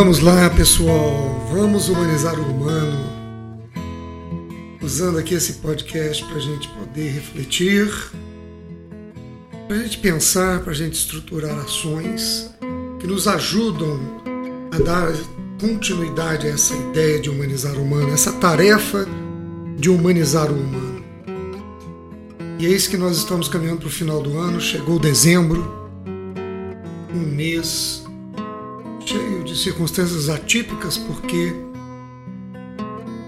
Vamos lá, pessoal, vamos humanizar o humano, usando aqui esse podcast para a gente poder refletir, para a gente pensar, para a gente estruturar ações que nos ajudam a dar continuidade a essa ideia de humanizar o humano, essa tarefa de humanizar o humano. E é isso que nós estamos caminhando para o final do ano, chegou dezembro, um mês circunstâncias atípicas, porque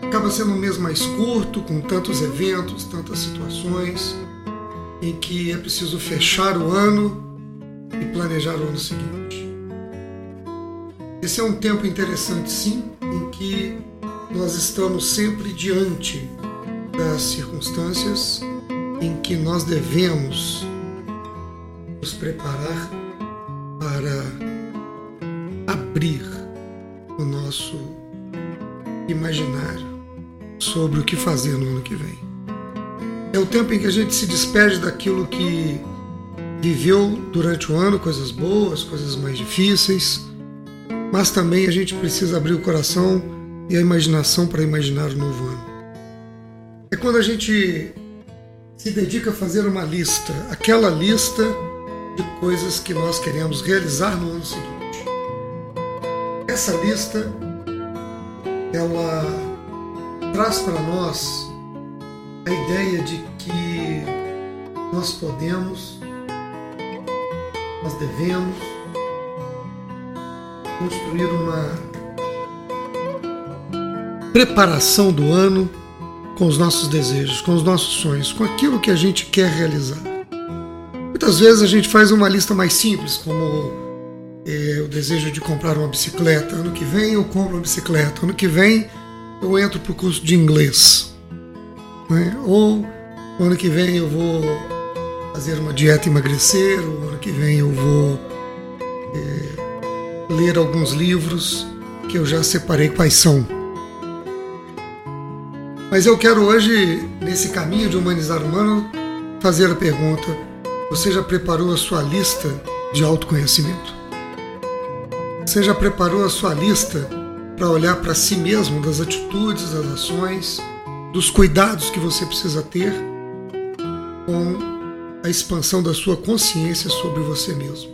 acaba sendo um mês mais curto, com tantos eventos, tantas situações, em que é preciso fechar o ano e planejar o ano seguinte. Esse é um tempo interessante, sim, em que nós estamos sempre diante das circunstâncias em que nós devemos nos preparar para abrir o nosso imaginário sobre o que fazer no ano que vem. É o tempo em que a gente se despede daquilo que viveu durante o ano, coisas boas, coisas mais difíceis, mas também a gente precisa abrir o coração e a imaginação para imaginar o novo ano. É quando a gente se dedica a fazer uma lista, aquela lista de coisas que nós queremos realizar no ano seguinte. Essa lista ela traz para nós a ideia de que nós podemos, nós devemos construir uma preparação do ano com os nossos desejos, com os nossos sonhos, com aquilo que a gente quer realizar. Muitas vezes a gente faz uma lista mais simples, como é, o desejo de comprar uma bicicleta. Ano que vem eu compro uma bicicleta. Ano que vem eu entro para o curso de inglês. Né? Ou ano que vem eu vou fazer uma dieta emagrecer. Ou ano que vem eu vou é, ler alguns livros que eu já separei quais são. Mas eu quero hoje, nesse caminho de humanizar o humano, fazer a pergunta: você já preparou a sua lista de autoconhecimento? Você já preparou a sua lista para olhar para si mesmo das atitudes, das ações, dos cuidados que você precisa ter com a expansão da sua consciência sobre você mesmo?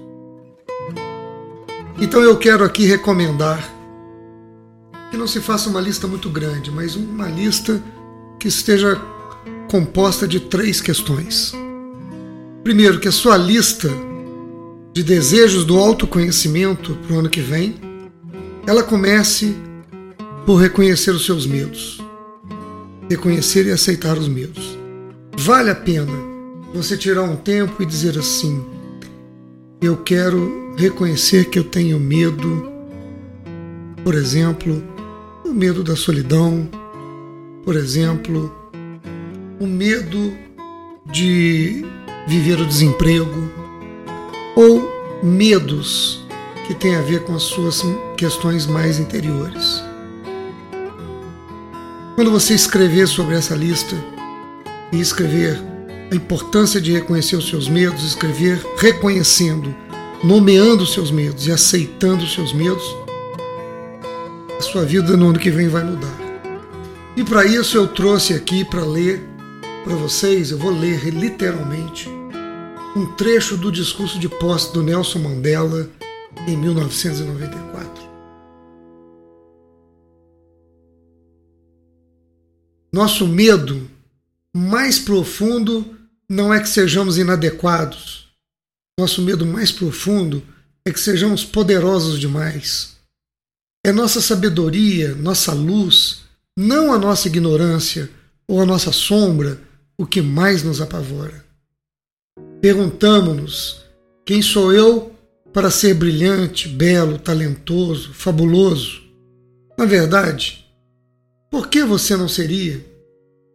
Então eu quero aqui recomendar que não se faça uma lista muito grande, mas uma lista que esteja composta de três questões. Primeiro, que a sua lista de desejos do autoconhecimento para o ano que vem, ela comece por reconhecer os seus medos. Reconhecer e aceitar os medos. Vale a pena você tirar um tempo e dizer assim: eu quero reconhecer que eu tenho medo, por exemplo, o medo da solidão, por exemplo, o medo de viver o desemprego, ou medos que têm a ver com as suas questões mais interiores. Quando você escrever sobre essa lista e escrever a importância de reconhecer os seus medos, escrever reconhecendo, nomeando os seus medos e aceitando os seus medos, a sua vida no ano que vem vai mudar. E para isso eu trouxe aqui para ler para vocês, eu vou ler literalmente um trecho do discurso de posse do Nelson Mandela em 1994. Nosso medo mais profundo não é que sejamos inadequados. Nosso medo mais profundo é que sejamos poderosos demais. É nossa sabedoria, nossa luz, não a nossa ignorância ou a nossa sombra, o que mais nos apavora. Perguntamos-nos: quem sou eu para ser brilhante, belo, talentoso, fabuloso. Na verdade, por que você não seria?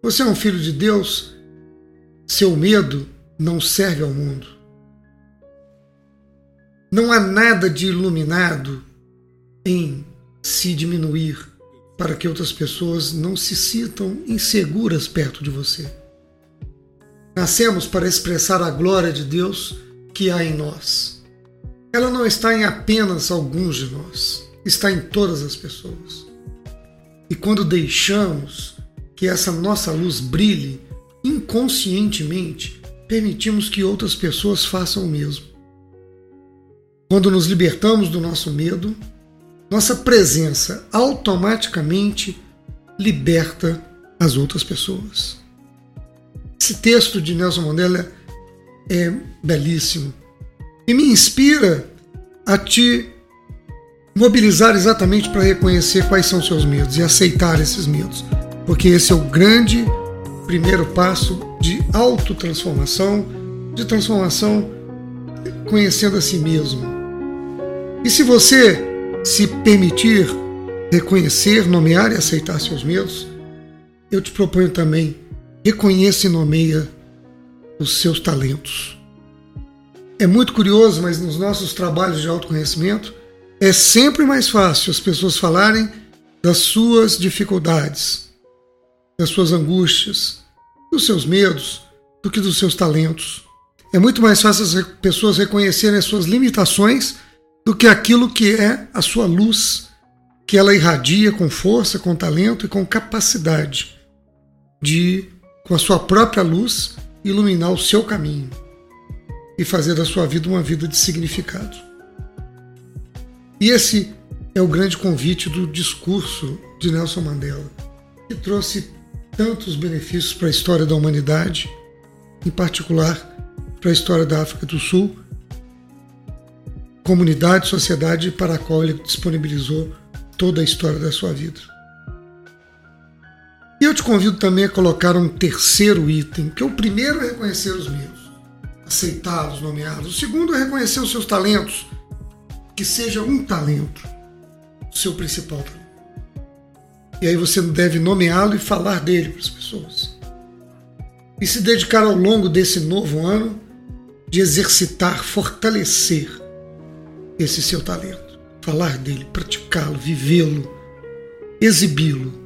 Você é um filho de Deus. Seu medo não serve ao mundo. Não há nada de iluminado em se diminuir para que outras pessoas não se sintam inseguras perto de você. Nascemos para expressar a glória de Deus que há em nós. Ela não está em apenas alguns de nós, está em todas as pessoas. E quando deixamos que essa nossa luz brilhe, inconscientemente permitimos que outras pessoas façam o mesmo. Quando nos libertamos do nosso medo, nossa presença automaticamente liberta as outras pessoas. Esse texto de Nelson Mandela é belíssimo e me inspira a te mobilizar exatamente para reconhecer quais são seus medos e aceitar esses medos, porque esse é o grande primeiro passo de autotransformação, de transformação conhecendo a si mesmo. E se você se permitir reconhecer, nomear e aceitar seus medos, eu te proponho também reconheça e nomeia os seus talentos. É muito curioso, mas nos nossos trabalhos de autoconhecimento é sempre mais fácil as pessoas falarem das suas dificuldades, das suas angústias, dos seus medos, do que dos seus talentos. É muito mais fácil as pessoas reconhecerem as suas limitações do que aquilo que é a sua luz, que ela irradia com força, com talento e com capacidade de, com a sua própria luz, iluminar o seu caminho e fazer da sua vida uma vida de significado. E esse é o grande convite do discurso de Nelson Mandela, que trouxe tantos benefícios para a história da humanidade, em particular para a história da África do Sul, comunidade, sociedade para a qual ele disponibilizou toda a história da sua vida. E eu te convido também a colocar um terceiro item, que é o primeiro é reconhecer os meus aceitados, nomeados. O segundo é reconhecer os seus talentos, que seja um talento, o seu principal talento. E aí você deve nomeá-lo e falar dele para as pessoas. E se dedicar ao longo desse novo ano de exercitar, fortalecer esse seu talento. Falar dele, praticá-lo, vivê-lo, exibi-lo.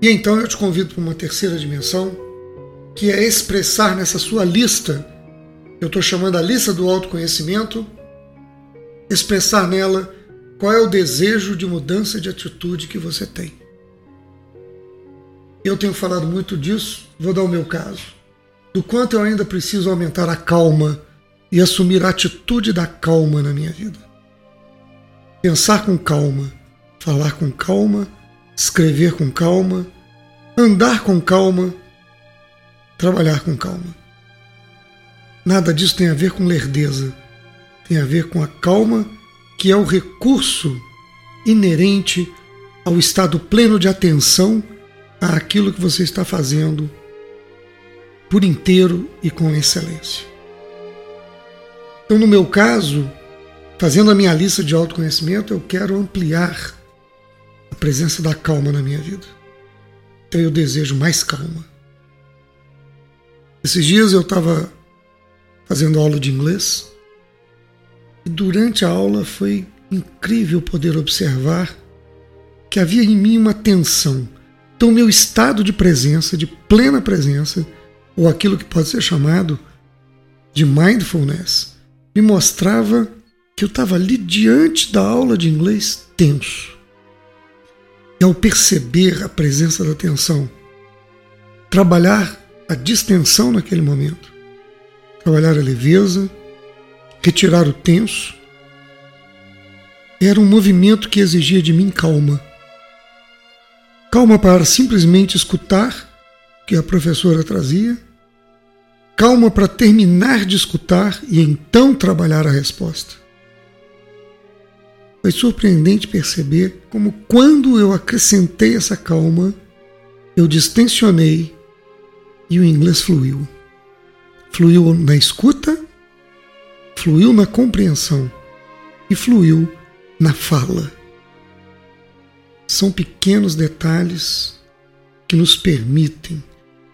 E então eu te convido para uma terceira dimensão que é expressar nessa sua lista, eu estou chamando a lista do autoconhecimento, expressar nela qual é o desejo de mudança de atitude que você tem. Eu tenho falado muito disso, vou dar o meu caso. Do quanto eu ainda preciso aumentar a calma e assumir a atitude da calma na minha vida. Pensar com calma, falar com calma, escrever com calma, andar com calma trabalhar com calma. Nada disso tem a ver com lerdeza, tem a ver com a calma, que é o recurso inerente ao estado pleno de atenção àquilo que você está fazendo por inteiro e com excelência. Então, no meu caso, fazendo a minha lista de autoconhecimento, eu quero ampliar presença da calma na minha vida. Então, eu desejo mais calma esses dias eu estava fazendo aula de inglês e durante a aula foi incrível poder observar que havia em mim uma tensão. Então, meu estado de presença, de plena presença, ou aquilo que pode ser chamado de mindfulness, me mostrava que eu estava ali diante da aula de inglês tenso. E ao perceber a presença da tensão, trabalhar a distensão naquele momento. Trabalhar a leveza, retirar o tenso. Era um movimento que exigia de mim calma. Calma para simplesmente escutar o que a professora trazia, calma para terminar de escutar e então trabalhar a resposta. Foi surpreendente perceber como, quando eu acrescentei essa calma, eu distensionei e o inglês fluiu. Fluiu na escuta, fluiu na compreensão e fluiu na fala. São pequenos detalhes que nos permitem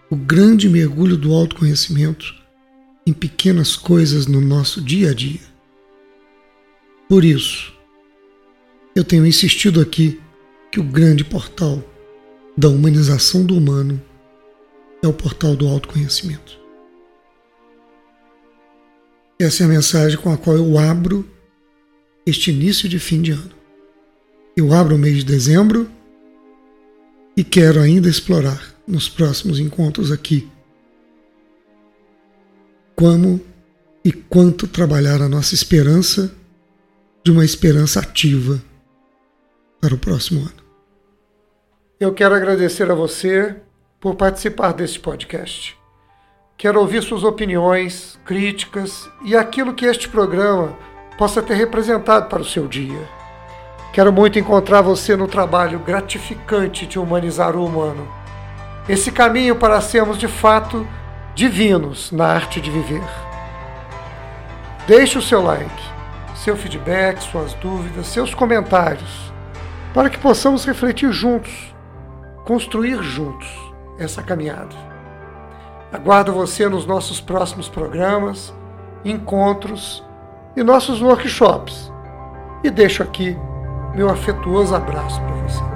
o grande mergulho do autoconhecimento em pequenas coisas no nosso dia a dia. Por isso, eu tenho insistido aqui que o grande portal da humanização do humano é o portal do autoconhecimento. Essa é a mensagem com a qual eu abro este início de fim de ano. Eu abro o mês de dezembro e quero ainda explorar nos próximos encontros aqui como e quanto trabalhar a nossa esperança de uma esperança ativa para o próximo ano. Eu quero agradecer a você por participar deste podcast. Quero ouvir suas opiniões, críticas e aquilo que este programa possa ter representado para o seu dia. Quero muito encontrar você no trabalho gratificante de humanizar o humano. Esse caminho para sermos de fato divinos na arte de viver. Deixe o seu like, seu feedback, suas dúvidas, seus comentários, para que possamos refletir juntos, construir juntos essa caminhada. Aguardo você nos nossos próximos programas, encontros e nossos workshops. E deixo aqui meu afetuoso abraço para